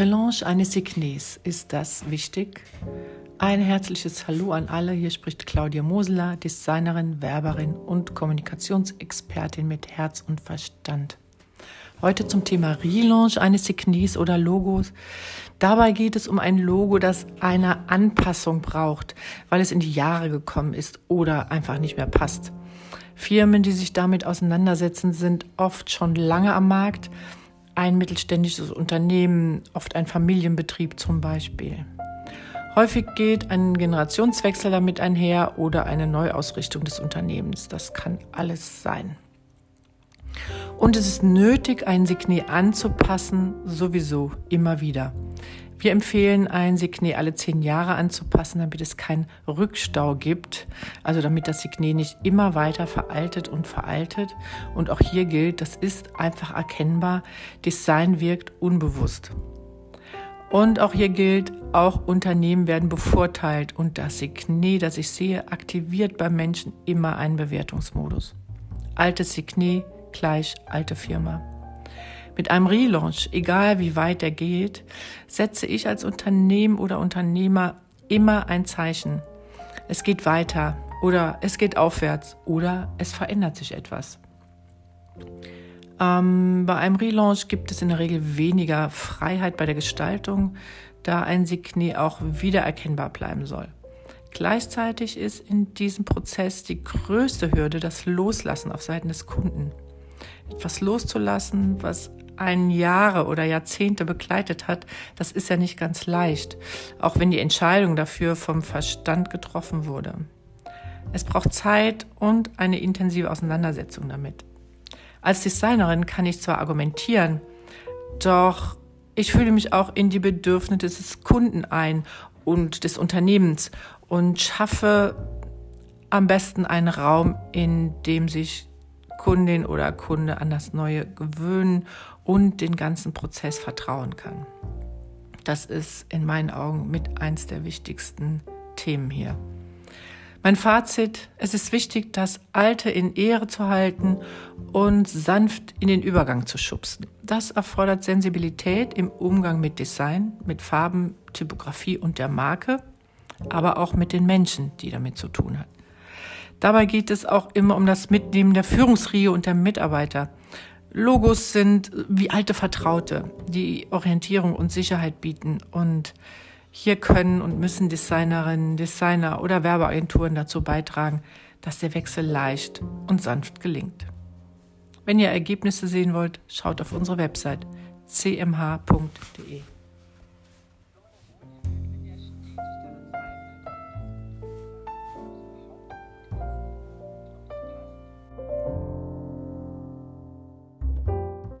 Relaunch eines Signes, ist das wichtig? Ein herzliches Hallo an alle. Hier spricht Claudia Moseler, Designerin, Werberin und Kommunikationsexpertin mit Herz und Verstand. Heute zum Thema Relaunch eines Signes oder Logos. Dabei geht es um ein Logo, das eine Anpassung braucht, weil es in die Jahre gekommen ist oder einfach nicht mehr passt. Firmen, die sich damit auseinandersetzen, sind oft schon lange am Markt ein mittelständisches Unternehmen, oft ein Familienbetrieb zum Beispiel. Häufig geht ein Generationswechsel damit einher oder eine Neuausrichtung des Unternehmens. Das kann alles sein. Und es ist nötig, ein Signet anzupassen, sowieso immer wieder. Wir empfehlen, ein Signet alle zehn Jahre anzupassen, damit es keinen Rückstau gibt, also damit das Signet nicht immer weiter veraltet und veraltet. Und auch hier gilt, das ist einfach erkennbar, Design wirkt unbewusst. Und auch hier gilt, auch Unternehmen werden bevorteilt und das Signet, das ich sehe, aktiviert beim Menschen immer einen Bewertungsmodus. Altes Signet gleich alte Firma. Mit einem Relaunch, egal wie weit er geht, setze ich als Unternehmen oder Unternehmer immer ein Zeichen. Es geht weiter oder es geht aufwärts oder es verändert sich etwas. Ähm, bei einem Relaunch gibt es in der Regel weniger Freiheit bei der Gestaltung, da ein Signet auch wiedererkennbar bleiben soll. Gleichzeitig ist in diesem Prozess die größte Hürde das Loslassen auf Seiten des Kunden. Etwas loszulassen, was einen Jahre oder Jahrzehnte begleitet hat, das ist ja nicht ganz leicht, auch wenn die Entscheidung dafür vom Verstand getroffen wurde. Es braucht Zeit und eine intensive Auseinandersetzung damit. Als Designerin kann ich zwar argumentieren, doch ich fühle mich auch in die Bedürfnisse des Kunden ein und des Unternehmens und schaffe am besten einen Raum, in dem sich Kundin oder Kunde an das Neue gewöhnen und den ganzen Prozess vertrauen kann. Das ist in meinen Augen mit eins der wichtigsten Themen hier. Mein Fazit, es ist wichtig, das Alte in Ehre zu halten und sanft in den Übergang zu schubsen. Das erfordert Sensibilität im Umgang mit Design, mit Farben, Typografie und der Marke, aber auch mit den Menschen, die damit zu tun hat. Dabei geht es auch immer um das Mitnehmen der Führungsriege und der Mitarbeiter. Logos sind wie alte Vertraute, die Orientierung und Sicherheit bieten. Und hier können und müssen Designerinnen, Designer oder Werbeagenturen dazu beitragen, dass der Wechsel leicht und sanft gelingt. Wenn ihr Ergebnisse sehen wollt, schaut auf unsere Website cmh.de.